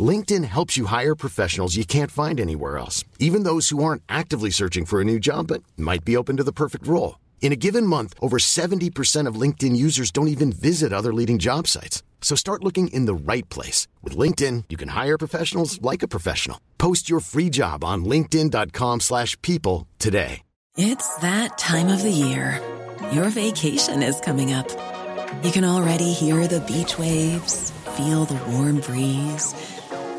LinkedIn helps you hire professionals you can't find anywhere else, even those who aren't actively searching for a new job but might be open to the perfect role. In a given month, over 70% of LinkedIn users don't even visit other leading job sites. So start looking in the right place. With LinkedIn, you can hire professionals like a professional. Post your free job on linkedin.com slash people today. It's that time of the year. Your vacation is coming up. You can already hear the beach waves, feel the warm breeze,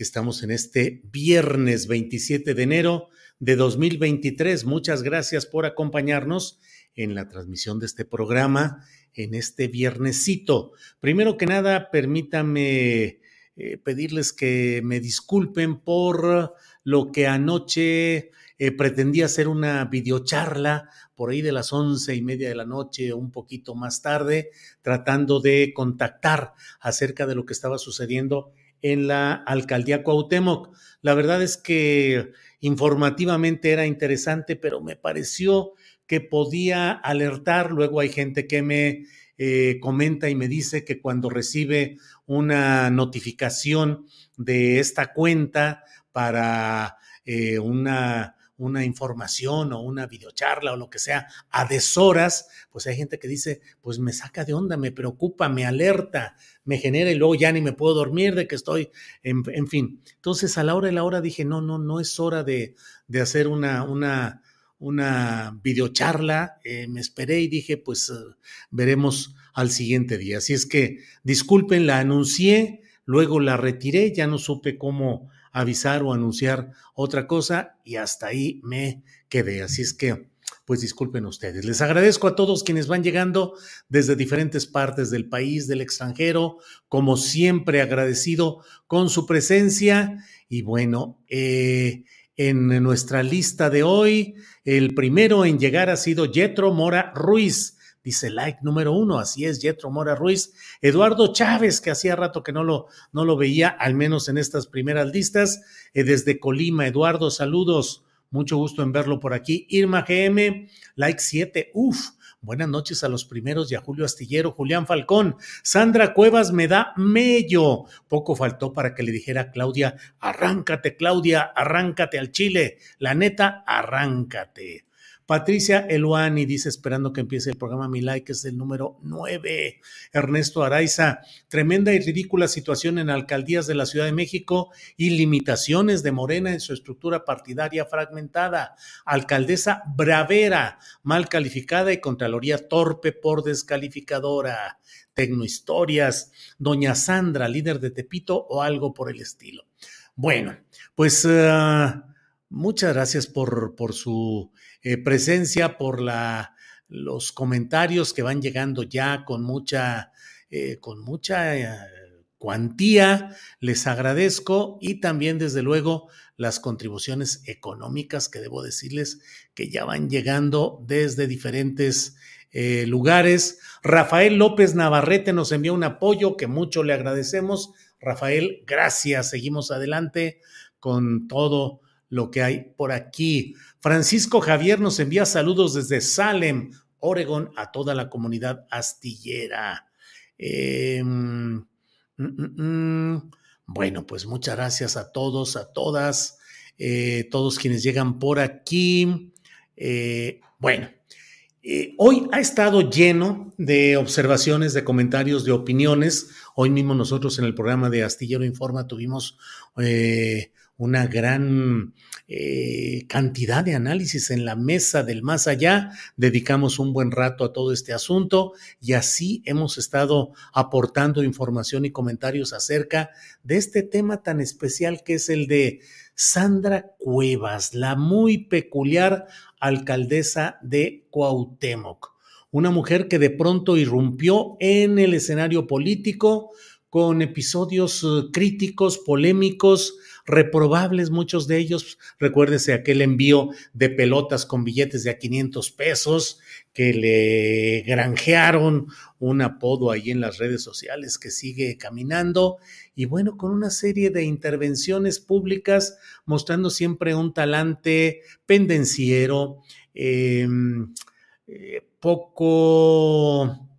Estamos en este viernes 27 de enero de 2023. Muchas gracias por acompañarnos en la transmisión de este programa en este viernesito. Primero que nada, permítame eh, pedirles que me disculpen por lo que anoche eh, pretendía hacer una videocharla por ahí de las once y media de la noche, un poquito más tarde, tratando de contactar acerca de lo que estaba sucediendo en la alcaldía Cuauhtémoc. La verdad es que informativamente era interesante, pero me pareció que podía alertar. Luego hay gente que me eh, comenta y me dice que cuando recibe una notificación de esta cuenta para eh, una, una información o una videocharla o lo que sea a deshoras, pues hay gente que dice, pues me saca de onda, me preocupa, me alerta, me genera y luego ya ni me puedo dormir de que estoy, en, en fin. Entonces a la hora de la hora dije, no, no, no es hora de, de hacer una, una, una videocharla, eh, me esperé y dije, pues eh, veremos al siguiente día. Así es que disculpen, la anuncié, luego la retiré, ya no supe cómo avisar o anunciar otra cosa y hasta ahí me quedé. Así es que, pues disculpen ustedes. Les agradezco a todos quienes van llegando desde diferentes partes del país, del extranjero, como siempre agradecido con su presencia y bueno, eh, en nuestra lista de hoy. El primero en llegar ha sido Yetro Mora Ruiz. Dice like número uno, así es, Yetro Mora Ruiz. Eduardo Chávez, que hacía rato que no lo, no lo veía, al menos en estas primeras listas. Eh, desde Colima, Eduardo, saludos. Mucho gusto en verlo por aquí. Irma GM, like 7. Uf, Buenas noches a los primeros y a Julio Astillero, Julián Falcón. Sandra Cuevas me da mello. Poco faltó para que le dijera a Claudia, arráncate Claudia, arráncate al Chile. La neta, arráncate. Patricia Eluani dice, esperando que empiece el programa Mi Like, es el número 9. Ernesto Araiza, tremenda y ridícula situación en alcaldías de la Ciudad de México y limitaciones de Morena en su estructura partidaria fragmentada. Alcaldesa Bravera, mal calificada y Contraloría torpe por descalificadora. Tecnohistorias, Doña Sandra, líder de Tepito o algo por el estilo. Bueno, pues uh, muchas gracias por, por su eh, presencia, por la, los comentarios que van llegando ya con mucha, eh, con mucha eh, cuantía. Les agradezco y también, desde luego, las contribuciones económicas que debo decirles que ya van llegando desde diferentes lugares. Rafael López Navarrete nos envió un apoyo que mucho le agradecemos. Rafael, gracias. Seguimos adelante con todo lo que hay por aquí. Francisco Javier nos envía saludos desde Salem, Oregon, a toda la comunidad astillera. Eh, mm, mm, mm, bueno, pues muchas gracias a todos, a todas, eh, todos quienes llegan por aquí. Eh, bueno, eh, hoy ha estado lleno de observaciones, de comentarios, de opiniones. Hoy mismo nosotros en el programa de Astillero Informa tuvimos una gran eh, cantidad de análisis en la mesa del más allá. Dedicamos un buen rato a todo este asunto y así hemos estado aportando información y comentarios acerca de este tema tan especial que es el de Sandra Cuevas, la muy peculiar alcaldesa de Cuauhtémoc. Una mujer que de pronto irrumpió en el escenario político con episodios eh, críticos, polémicos, reprobables muchos de ellos. Recuérdese aquel envío de pelotas con billetes de a 500 pesos que le granjearon un apodo ahí en las redes sociales que sigue caminando y bueno, con una serie de intervenciones públicas mostrando siempre un talante pendenciero, em, eh, poco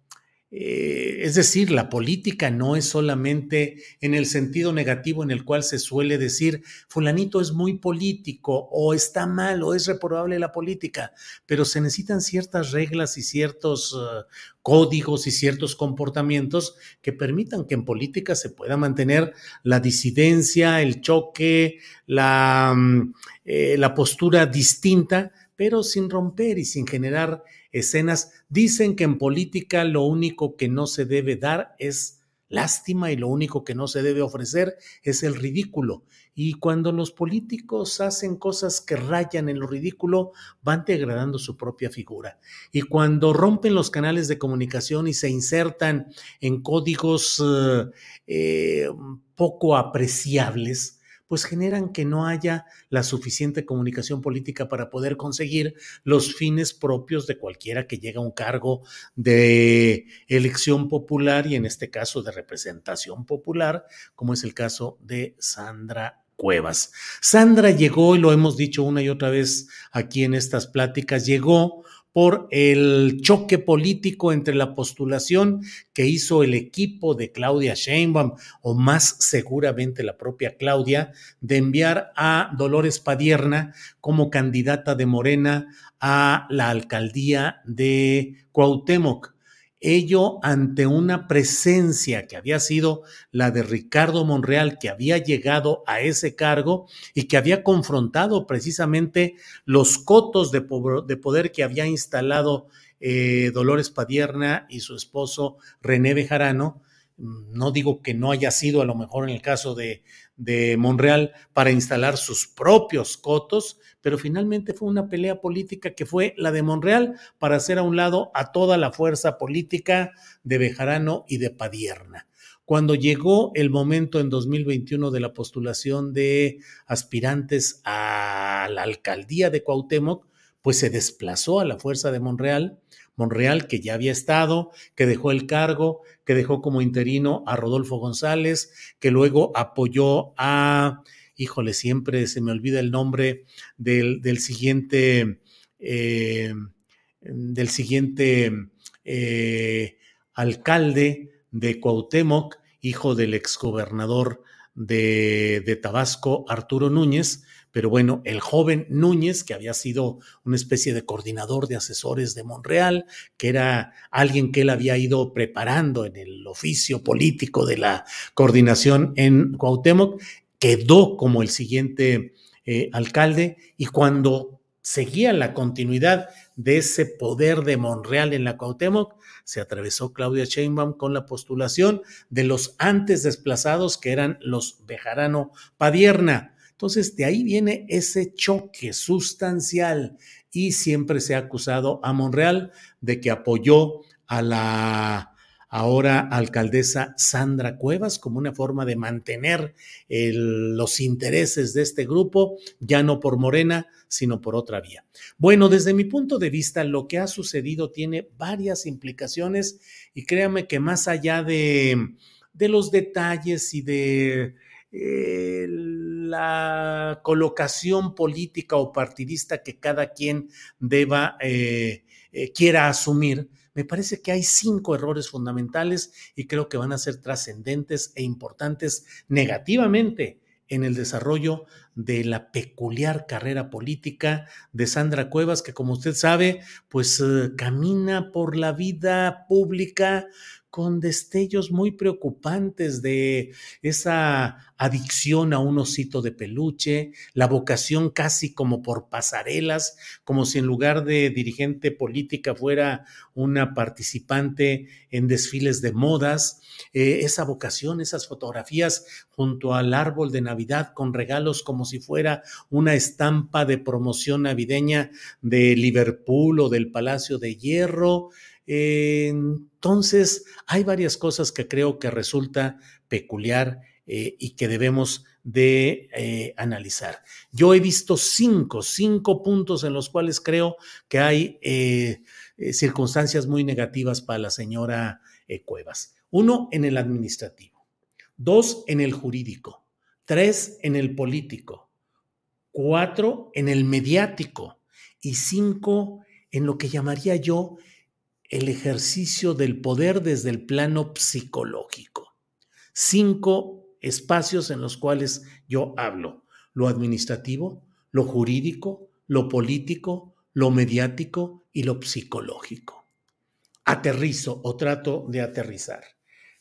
eh, es decir, la política no es solamente en el sentido negativo en el cual se suele decir, fulanito es muy político o está mal o es reprobable la política, pero se necesitan ciertas reglas y ciertos uh, códigos y ciertos comportamientos que permitan que en política se pueda mantener la disidencia, el choque, la, um, eh, la postura distinta, pero sin romper y sin generar escenas. Dicen que en política lo único que no se debe dar es lástima y lo único que no se debe ofrecer es el ridículo. Y cuando los políticos hacen cosas que rayan en lo ridículo, van degradando su propia figura. Y cuando rompen los canales de comunicación y se insertan en códigos eh, eh, poco apreciables, pues generan que no haya la suficiente comunicación política para poder conseguir los fines propios de cualquiera que llega a un cargo de elección popular y en este caso de representación popular, como es el caso de Sandra Cuevas. Sandra llegó, y lo hemos dicho una y otra vez aquí en estas pláticas, llegó por el choque político entre la postulación que hizo el equipo de Claudia Sheinbaum, o más seguramente la propia Claudia, de enviar a Dolores Padierna como candidata de Morena a la alcaldía de Cuauhtémoc ello ante una presencia que había sido la de Ricardo Monreal, que había llegado a ese cargo y que había confrontado precisamente los cotos de, poder que había instalado eh, Dolores Padierna y su esposo René Bejarano. No digo que no haya sido a lo mejor en el caso de, de Monreal para instalar sus propios cotos, pero finalmente fue una pelea política que fue la de Monreal para hacer a un lado a toda la fuerza política de Bejarano y de Padierna. Cuando llegó el momento en 2021 de la postulación de aspirantes a la alcaldía de Cuauhtémoc, pues se desplazó a la fuerza de Monreal, Monreal que ya había estado, que dejó el cargo, que dejó como interino a Rodolfo González, que luego apoyó a híjole, siempre se me olvida el nombre del, siguiente, eh, del siguiente eh, alcalde de Cuauhtémoc, hijo del exgobernador de, de Tabasco, Arturo Núñez, pero bueno, el joven Núñez, que había sido una especie de coordinador de asesores de Monreal, que era alguien que él había ido preparando en el oficio político de la coordinación en Cuauhtémoc, quedó como el siguiente eh, alcalde y cuando seguía la continuidad de ese poder de Monreal en la Cuauhtémoc, se atravesó Claudia Sheinbaum con la postulación de los antes desplazados que eran los Bejarano Padierna. Entonces, de ahí viene ese choque sustancial y siempre se ha acusado a Monreal de que apoyó a la ahora alcaldesa Sandra Cuevas como una forma de mantener los intereses de este grupo, ya no por Morena, sino por otra vía. Bueno, desde mi punto de vista, lo que ha sucedido tiene varias implicaciones y créame que más allá de, los detalles y de eh, la colocación política o partidista que cada quien deba, eh, eh, quiera asumir, me parece que hay cinco errores fundamentales y creo que van a ser trascendentes e importantes negativamente en el desarrollo de la peculiar carrera política de Sandra Cuevas, que como usted sabe, pues eh, camina por la vida pública con destellos muy preocupantes de esa adicción a un osito de peluche, la vocación casi como por pasarelas, como si en lugar de dirigente política fuera una participante en desfiles de modas, eh, esa vocación, esas fotografías junto al árbol de Navidad con regalos como si fuera una estampa de promoción navideña de Liverpool o del Palacio de Hierro, entonces, hay varias cosas que creo que resulta peculiar eh, y que debemos de eh, analizar. Yo he visto cinco, cinco puntos en los cuales creo que hay eh, circunstancias muy negativas para la señora Cuevas. Uno, en el administrativo. Dos, en el jurídico. Tres, en el político. Cuatro, en el mediático. Y cinco, en lo que llamaría yo el ejercicio del poder desde el plano psicológico. Cinco espacios en los cuales yo hablo. Lo administrativo, lo jurídico, lo político, lo mediático y lo psicológico. Aterrizo o trato de aterrizar.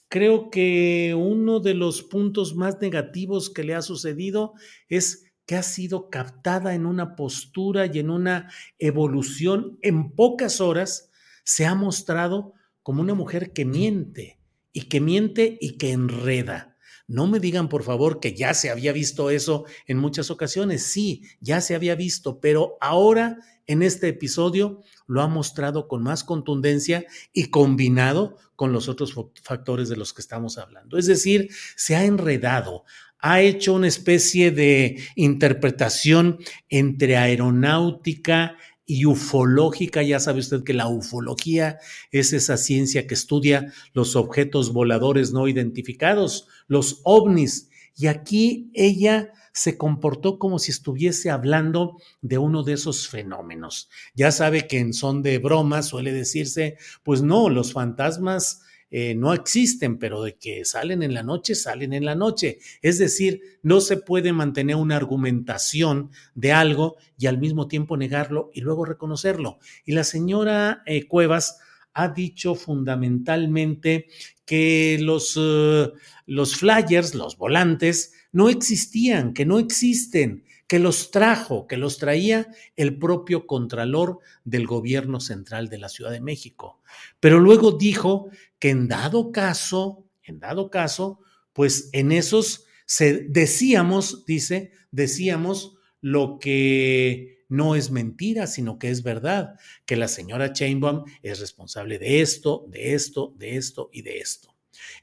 Creo que uno de los puntos más negativos que le ha sucedido es que ha sido captada en una postura y en una evolución en pocas horas se ha mostrado como una mujer que miente y que miente y que enreda. No me digan, por favor, que ya se había visto eso en muchas ocasiones. Sí, ya se había visto, pero ahora en este episodio lo ha mostrado con más contundencia y combinado con los otros factores de los que estamos hablando. Es decir, se ha enredado, ha hecho una especie de interpretación entre aeronáutica y ufológica. Ya sabe usted que la ufología es esa ciencia que estudia los objetos voladores no identificados, los ovnis. Y aquí ella se comportó como si estuviese hablando de uno de esos fenómenos. Ya sabe que en son de broma suele decirse, pues no, los fantasmas eh, no existen, pero de que salen en la noche, salen en la noche. Es decir, no se puede mantener una argumentación de algo y al mismo tiempo negarlo y luego reconocerlo. Y la señora eh, Cuevas ha dicho fundamentalmente que los, eh, los flyers, los volantes, no existían, que no existen, que los trajo, que los traía el propio Contralor del Gobierno Central de la Ciudad de México. Pero luego dijo que en dado caso, en dado caso, pues en esos se, decíamos, dice, decíamos lo que no es mentira, sino que es verdad, que la señora Chainbaum es responsable de esto, de esto, de esto y de esto.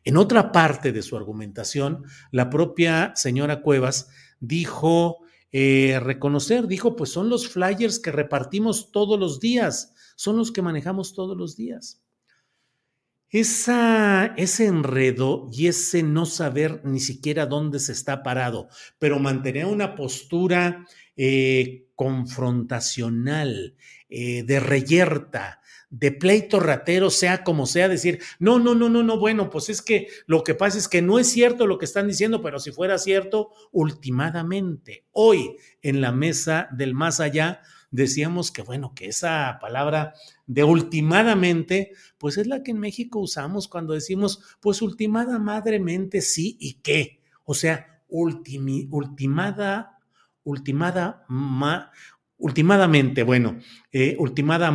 En otra parte de su argumentación, la propia señora Cuevas dijo eh, reconocer, dijo, pues son los flyers que repartimos todos los días, son los que manejamos todos los días. Esa, ese enredo y ese no saber ni siquiera dónde se está parado, pero mantener una postura eh, confrontacional, eh, de reyerta, de pleito ratero, sea como sea, decir, no, no, no, no, no, bueno, pues es que lo que pasa es que no es cierto lo que están diciendo, pero si fuera cierto, ultimadamente, hoy en la mesa del más allá, decíamos que, bueno, que esa palabra de ultimadamente, pues es la que en México usamos cuando decimos, pues ultimada madremente sí y qué. O sea, ultimada, ultimada, ma, ultimadamente, bueno, eh, ultimada,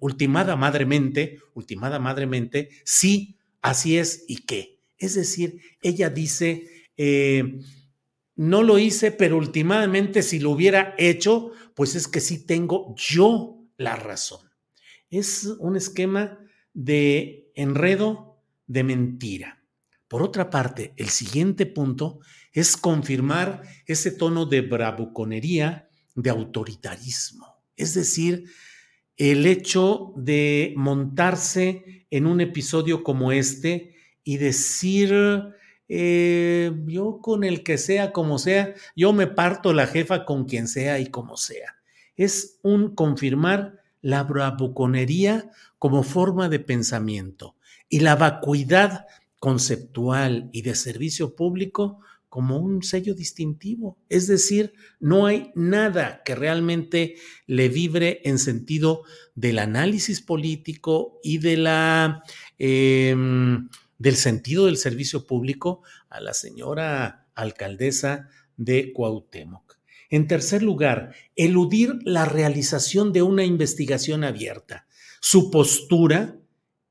ultimada madremente, ultimada madremente, sí, así es y qué. Es decir, ella dice, eh, no lo hice, pero últimamente si lo hubiera hecho, pues es que sí tengo yo la razón. Es un esquema de enredo, de mentira. Por otra parte, el siguiente punto es confirmar ese tono de bravuconería, de autoritarismo. Es decir, el hecho de montarse en un episodio como este y decir eh, yo con el que sea como sea, yo me parto la jefa con quien sea y como sea. Es un confirmar la bravuconería como forma de pensamiento y la vacuidad conceptual y de servicio público como un sello distintivo. Es decir, no hay nada que realmente le vibre en sentido del análisis político y de la, em, del sentido del servicio público a la señora alcaldesa de Cuauhtémoc. En tercer lugar, eludir la realización de una investigación abierta. Su postura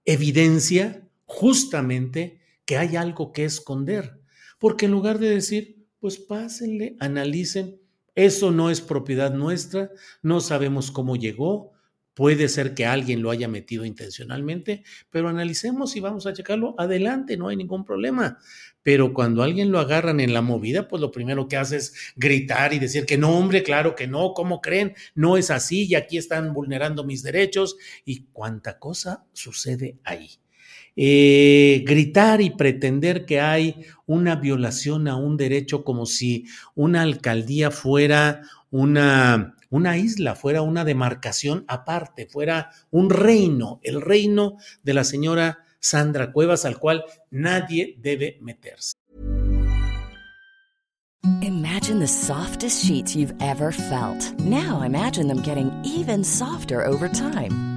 evidencia justamente que hay algo que esconder porque en lugar de decir, pues pásenle, analicen, eso no es propiedad nuestra, no sabemos cómo llegó, puede ser que alguien lo haya metido intencionalmente, pero analicemos y vamos a checarlo, adelante, no hay ningún problema. Pero cuando alguien lo agarran en la movida, pues lo primero que hace es gritar y decir que no, hombre, claro que no, ¿cómo creen? No es así y aquí están vulnerando mis derechos y cuánta cosa sucede ahí. Eh, gritar y pretender que hay una violación a un derecho como si una alcaldía fuera una, una isla, fuera una demarcación aparte, fuera un reino, el reino de la señora Sandra Cuevas al cual nadie debe meterse. Imagine the softest sheets you've ever felt. Now imagine them getting even softer over time.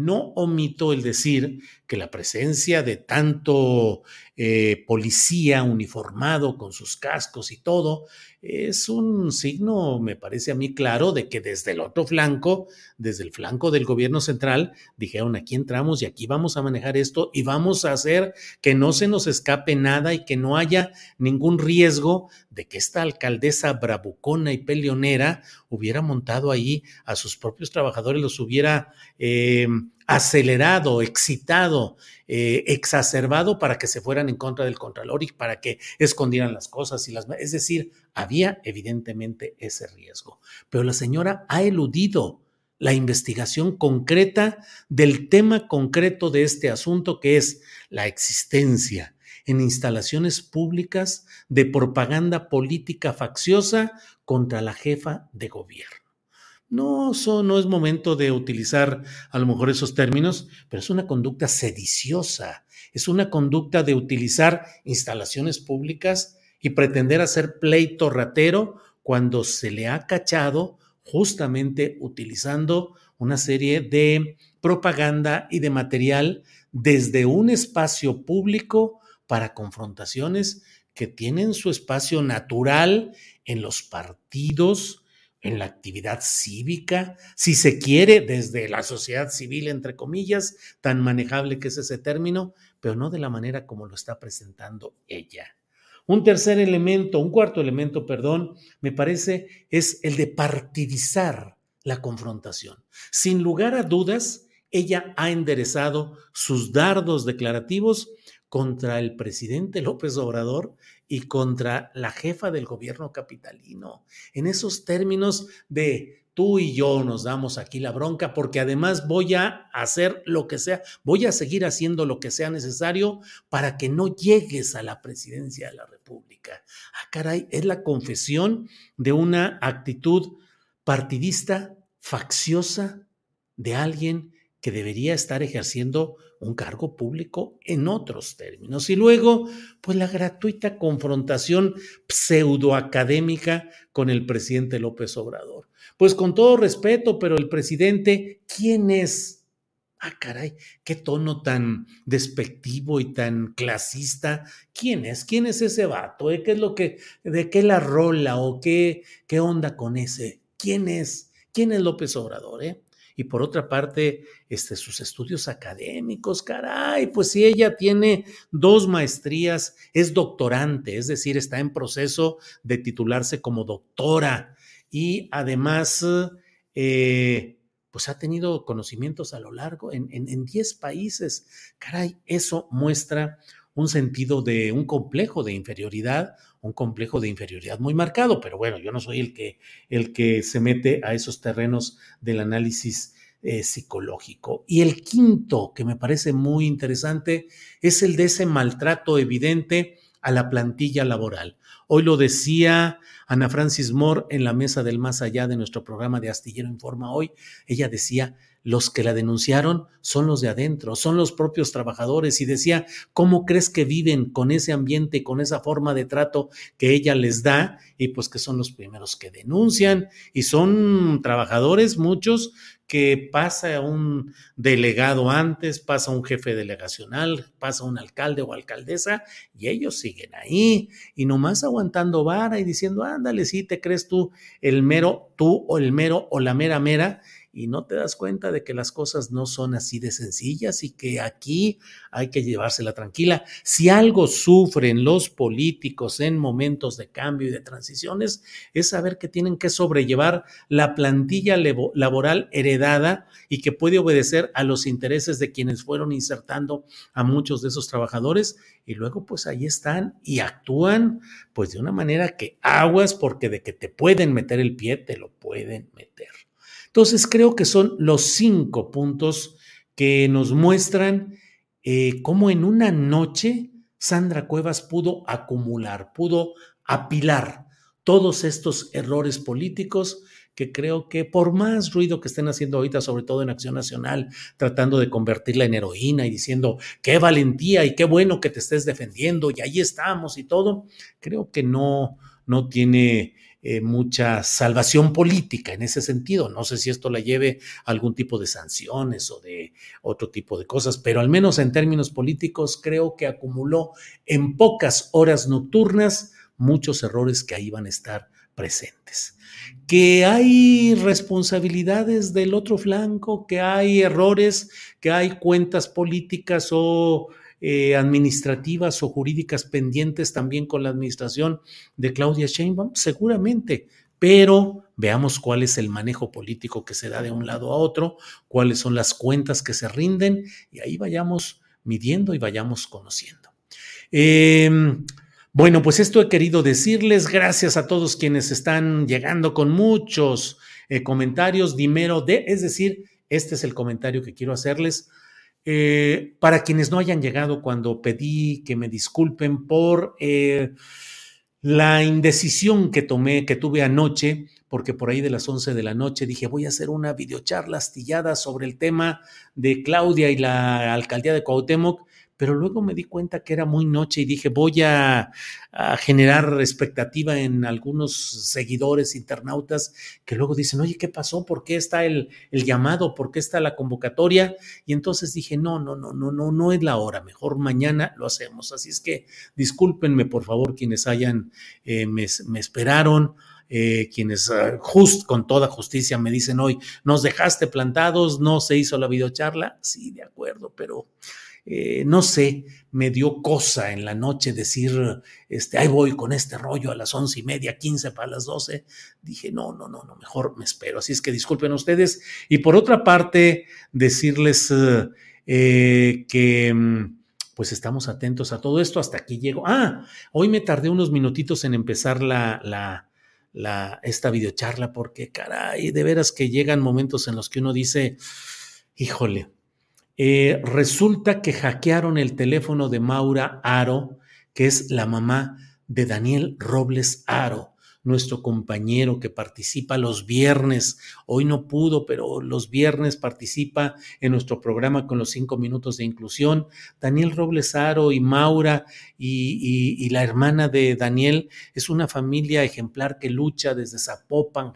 No omito el decir que la presencia de tanto eh, policía uniformado con sus cascos y todo es un signo, me parece a mí claro, de que desde el otro flanco, desde el flanco del gobierno central, dijeron aquí entramos y aquí vamos a manejar esto y vamos a hacer que no se nos escape nada y que no haya ningún riesgo de que esta alcaldesa bravucona y peleonera hubiera montado ahí a sus propios trabajadores, los hubiera eh, acelerado, excitado, eh, exacerbado para que se fueran en contra del Contralor y para que escondieran las cosas y las... Es decir, había evidentemente ese riesgo. Pero la señora ha eludido la investigación concreta del tema concreto de este asunto, que es la existencia en instalaciones públicas de propaganda política facciosa contra la jefa de gobierno. No, no es momento de utilizar a lo mejor esos términos, pero es una conducta sediciosa, es una conducta de utilizar instalaciones públicas y pretender hacer pleito ratero cuando se le ha cachado justamente utilizando una serie de propaganda y de material desde un espacio público para confrontaciones que tienen su espacio natural en los partidos, en la actividad cívica, si se quiere, desde la sociedad civil, entre comillas, tan manejable que es ese término, pero no de la manera como lo está presentando ella. Un tercer elemento, un cuarto elemento, perdón, me parece, es el de partidizar la confrontación. Sin lugar a dudas, ella ha enderezado sus dardos declarativos contra el presidente López Obrador y contra la jefa del gobierno capitalino. En esos términos de tú y yo nos damos aquí la bronca porque además voy a hacer lo que sea, voy a seguir haciendo lo que sea necesario para que no llegues a la presidencia de la República. Ah, caray, es la confesión de una actitud partidista, facciosa de alguien que debería estar ejerciendo un cargo público en otros términos. Y luego, pues la gratuita confrontación pseudoacadémica con el presidente López Obrador. Pues con todo respeto, pero el presidente, ¿quién es? ah, caray, qué tono tan despectivo y tan clasista. ¿Quién es? ¿Quién es ese vato? Eh? ¿Qué es lo que, de qué la rola o qué, qué onda con ese? ¿Quién es? ¿Quién es López Obrador? Eh? Y por otra parte, este, sus estudios académicos, caray, pues si ella tiene dos maestrías, es doctorante, es decir, está en proceso de titularse como doctora y además, eh, pues ha tenido conocimientos a lo largo en, en, 10 países. Caray, eso muestra un sentido de un complejo de inferioridad, un complejo de inferioridad muy marcado, pero bueno, yo no soy el que, el que se mete a esos terrenos del análisis eh, psicológico. Y el quinto, que me parece muy interesante, es el de ese maltrato evidente a la plantilla laboral. Hoy lo decía Ana Francis Moore en la mesa del más allá de nuestro programa de Astillero Informa hoy. Ella decía, los que la denunciaron son los de adentro, son los propios trabajadores y decía, ¿cómo crees que viven con ese ambiente y con esa forma de trato que ella les da? Y pues que son los primeros que denuncian y son trabajadores muchos que pasa un delegado antes, pasa un jefe delegacional, pasa un alcalde o alcaldesa y ellos siguen ahí y nomás aguantando vara y diciendo, ándale, sí, te crees tú el mero, tú o el mero o la mera mera y no te das cuenta de que las cosas no son así de sencillas y que aquí hay que llevársela tranquila. Si algo sufren los políticos en momentos de cambio y de transiciones, es saber que tienen que sobrellevar la plantilla laboral heredada y que puede obedecer a los intereses de quienes fueron insertando a muchos de esos trabajadores y luego pues ahí están y actúan pues de una manera que aguas porque de que te pueden meter el pie, te lo pueden meter. Entonces, creo que son los cinco puntos que nos muestran eh, cómo en una noche Sandra Cuevas pudo acumular, pudo apilar todos estos errores políticos que creo que por más ruido que estén haciendo ahorita, sobre todo en Acción Nacional, tratando de convertirla en heroína y diciendo qué valentía y qué bueno que te estés defendiendo y ahí estamos y todo, creo que no, no tiene eh, mucha salvación política en ese sentido. No sé si esto la lleve a algún tipo de sanciones o de otro tipo de cosas, pero al menos en términos políticos creo que acumuló en pocas horas nocturnas muchos errores que ahí van a estar presentes. Que hay responsabilidades del otro flanco, que hay errores, que hay cuentas políticas o eh, administrativas o jurídicas pendientes también con la administración de Claudia Sheinbaum? Seguramente, pero veamos cuál es el manejo político que se da de un lado a otro, cuáles son las cuentas que se rinden y ahí vayamos midiendo y vayamos conociendo. Em, bueno, pues esto he querido decirles. Gracias a todos quienes están llegando con muchos eh, comentarios. Dimero de, es decir, este es el comentario que quiero hacerles. Eh, para quienes no hayan llegado cuando pedí que me disculpen por eh, la indecisión que tomé, que tuve anoche, porque por ahí de las 11 de la noche dije, voy a hacer una videocharla astillada sobre el tema de Claudia y la alcaldía de Cuauhtémoc pero luego me di cuenta que era muy noche y dije, voy a, generar expectativa en algunos seguidores, internautas, que luego dicen, oye, ¿qué pasó? ¿Por qué está el, llamado? ¿Por qué está la convocatoria? Y entonces dije, no, no, no, no, no, no es la hora, mejor mañana lo hacemos. Así es que discúlpenme, por favor, quienes hayan, eh, me, esperaron. Eh, quienes uh, just con toda justicia me dicen hoy, nos dejaste plantados, no se hizo la videocharla. Sí, de acuerdo, pero eh, no sé, me dio cosa en la noche decir, este, ahí voy con este rollo a las once y media, quince para las doce. Dije, no, no, no, no, mejor me espero. Así es que disculpen ustedes. Y por otra parte, decirles eh, que mm, pues estamos atentos a todo esto. Hasta aquí llego. Ah, hoy me tardé unos minutitos en empezar la, la, esta videocharla porque, caray, de veras que llegan momentos en los que uno dice, híjole, eh, resulta que hackearon el teléfono de Maura Aro, que es la mamá de Daniel Robles Aro, nuestro compañero que participa los viernes. Hoy no pudo, pero los viernes participa en nuestro programa con los cinco minutos de inclusión. Daniel Robles Aro y Maura y, la hermana de Daniel es una familia ejemplar que lucha desde Zapopan,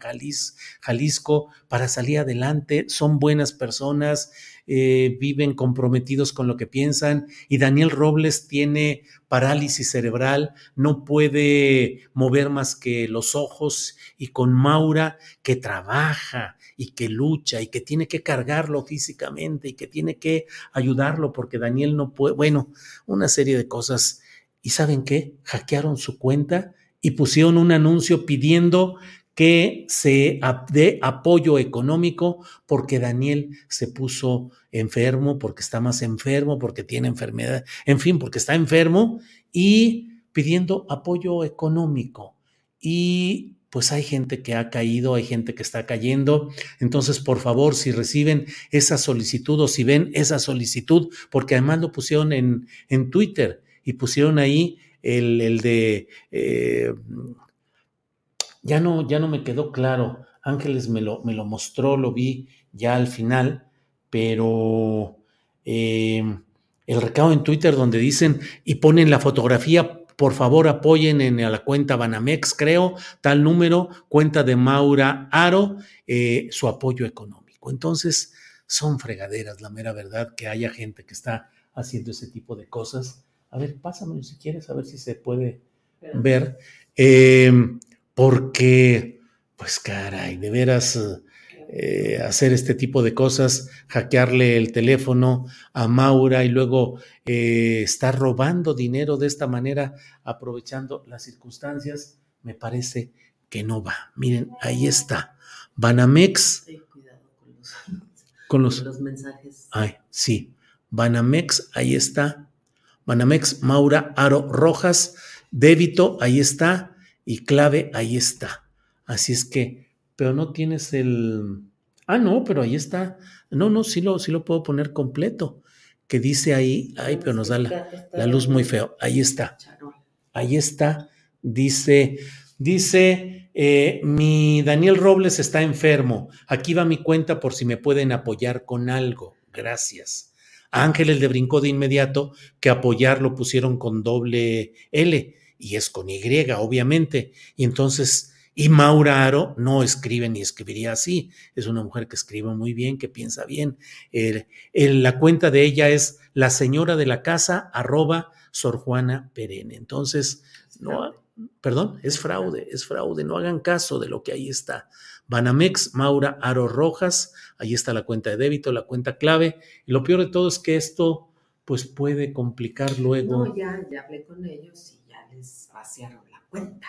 Jalisco, para salir adelante. Son buenas personas eh, viven comprometidos con lo que piensan y Daniel Robles tiene parálisis cerebral, no puede mover más que los ojos y con Maura que trabaja y que lucha y que tiene que cargarlo físicamente y que tiene que ayudarlo porque Daniel no puede, bueno, una serie de cosas. ¿Y saben qué? Hackearon su cuenta y pusieron un anuncio pidiendo que se dé apoyo económico porque Daniel se puso enfermo, porque está más enfermo, porque tiene enfermedad, en fin, porque está enfermo y pidiendo apoyo económico. Y pues hay gente que ha caído, hay gente que está cayendo. Entonces, por favor, si reciben esa solicitud o si ven esa solicitud, porque además lo pusieron en, en Twitter y pusieron ahí el, el de... Eh, ya no, ya no me quedó claro. Ángeles me lo, me lo mostró, lo vi ya al final, pero eh, el recado en Twitter donde dicen y ponen la fotografía, por favor apoyen en a la cuenta Banamex, creo, tal número, cuenta de Maura Aro, eh, su apoyo económico. Entonces, son fregaderas, la mera verdad, que haya gente que está haciendo ese tipo de cosas. A ver, pásamelo si quieres, a ver si se puede ver. Eh, porque, pues caray, de veras eh, hacer este tipo de cosas, hackearle el teléfono a Maura y luego eh, estar robando dinero de esta manera, aprovechando las circunstancias, me parece que no va. Miren, ahí está. Banamex. con los, con los mensajes. Ay, sí. Banamex, ahí está. Banamex, Maura Aro Rojas, débito, ahí está y clave, ahí está. Así es que, pero no tienes el... Ah, no, pero ahí está. No, no, sí lo, sí lo puedo poner completo. Que dice ahí, ay, pero nos da la, luz muy feo. Ahí está. Ahí está. Dice, dice, eh, mi Daniel Robles está enfermo. Aquí va mi cuenta por si me pueden apoyar con algo. Gracias. Ángeles le brincó de inmediato que apoyar lo pusieron con doble L y es con Y, obviamente. Y entonces, y Maura Aro no escribe ni escribiría así. Es una mujer que escribe muy bien, que piensa bien. la cuenta de ella es la señora de la casa, arroba Sor Juana Perene. Entonces, no, perdón, es fraude, es fraude. No hagan caso de lo que ahí está. Banamex, Maura Aro Rojas, ahí está la cuenta de débito, la cuenta clave. Y lo peor de todo es que esto pues puede complicar luego. No, ya, ya hablé con ellos les vaciaron la cuenta.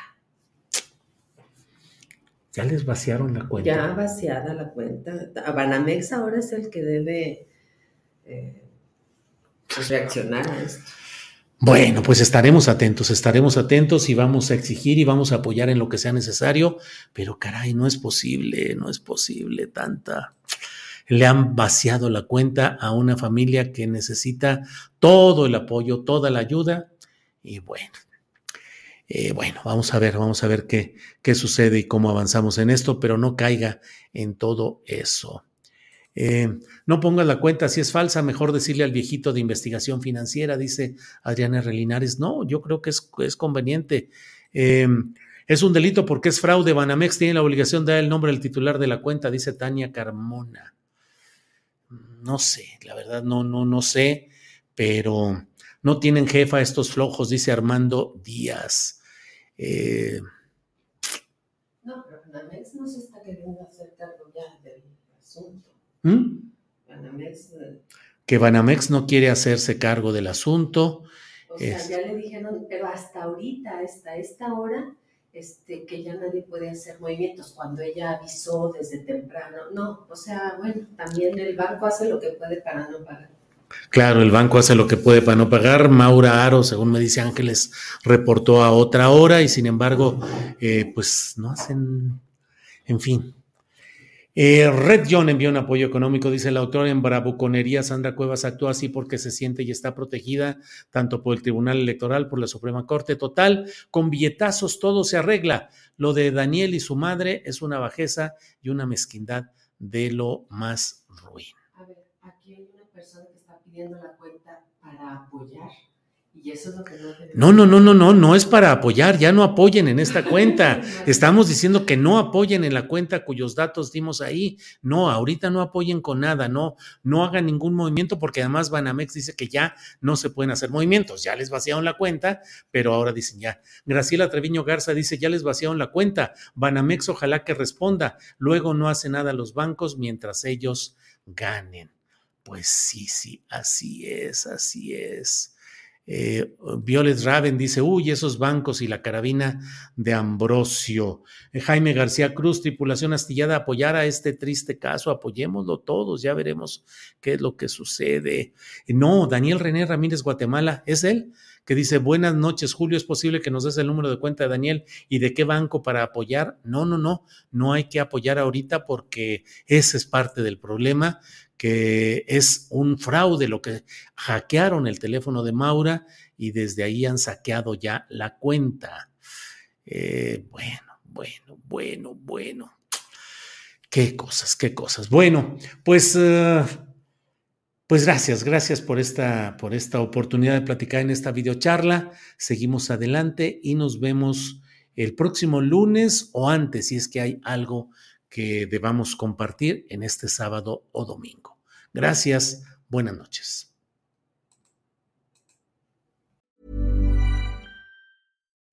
Ya les vaciaron la cuenta. Ya vaciada la cuenta. Banamex ahora es el que debe eh, pues, reaccionar a esto. Bueno, pues estaremos atentos, estaremos atentos y vamos a exigir y vamos a apoyar en lo que sea necesario, pero caray, no es posible, no es posible tanta. Le han vaciado la cuenta a una familia que necesita todo el apoyo, toda la ayuda y bueno, eh, bueno, vamos a ver, vamos a ver qué, qué sucede y cómo avanzamos en esto, pero no caiga en todo eso. Eh, no pongas la cuenta si es falsa, mejor decirle al viejito de investigación financiera, dice Adriana Relinares. No, yo creo que es, es conveniente. Eh, es un delito porque es fraude. Banamex tiene la obligación de dar el nombre del titular de la cuenta, dice Tania Carmona. No sé, la verdad no, no, no sé, pero no tienen jefa estos flojos, dice Armando Díaz. Eh, no, pero Banamex no se está queriendo hacer cargo ya del asunto. ¿Mm? Banamex. Eh, que Banamex no quiere hacerse cargo del asunto. O sea, ya le dijeron, pero hasta ahorita, hasta esta hora, este, que ya nadie puede hacer movimientos cuando ella avisó desde temprano. No, o sea, bueno, también el banco hace lo que puede para no pagar. Claro, el banco hace lo que puede para no pagar. Maura Aro, según me dice Ángeles, reportó a otra hora y sin embargo, eh, pues no hacen, en fin. Eh, Red John envió un apoyo económico, dice el autor en Bravuconería. Sandra Cuevas actúa así porque se siente y está protegida tanto por el Tribunal Electoral, por la Suprema Corte. Total, con billetazos todo se arregla. Lo de Daniel y su madre es una bajeza y una mezquindad de lo más ruin la cuenta para apoyar Y eso es lo que no No, no, no, no, no, no es para apoyar, ya no apoyen en esta cuenta. Estamos diciendo que no apoyen en la cuenta cuyos datos dimos ahí. No, ahorita no apoyen con nada, no, no hagan ningún movimiento porque además Banamex dice que ya no se pueden hacer movimientos. Ya les vaciaron la cuenta, pero ahora dicen ya. Graciela Treviño Garza dice, ya les vaciaron la cuenta. Banamex ojalá que responda. Luego no hace nada los bancos mientras ellos ganen. Pues sí, sí, así es, así es. Eh, Violet Raven dice, uy, esos bancos y la carabina de Ambrosio. Eh, Jaime García Cruz, tripulación astillada, apoyar a este triste caso, apoyémoslo todos, ya veremos qué es lo que sucede. No, Daniel René Ramírez Guatemala, ¿es él? Que dice, buenas noches, Julio, ¿es posible que nos des el número de cuenta de Daniel y de qué banco para apoyar? No, no, no, no hay que apoyar ahorita porque ese es parte del problema que es un fraude lo que hackearon el teléfono de Maura y desde ahí han saqueado ya la cuenta. Eh, bueno, bueno, bueno, bueno. Qué cosas, qué cosas. Bueno, pues, uh, pues gracias, gracias por esta, por esta oportunidad de platicar en esta videocharla. Seguimos adelante y nos vemos el próximo lunes o antes, si es que hay algo que debamos compartir en este sábado o domingo. Gracias, buenas noches.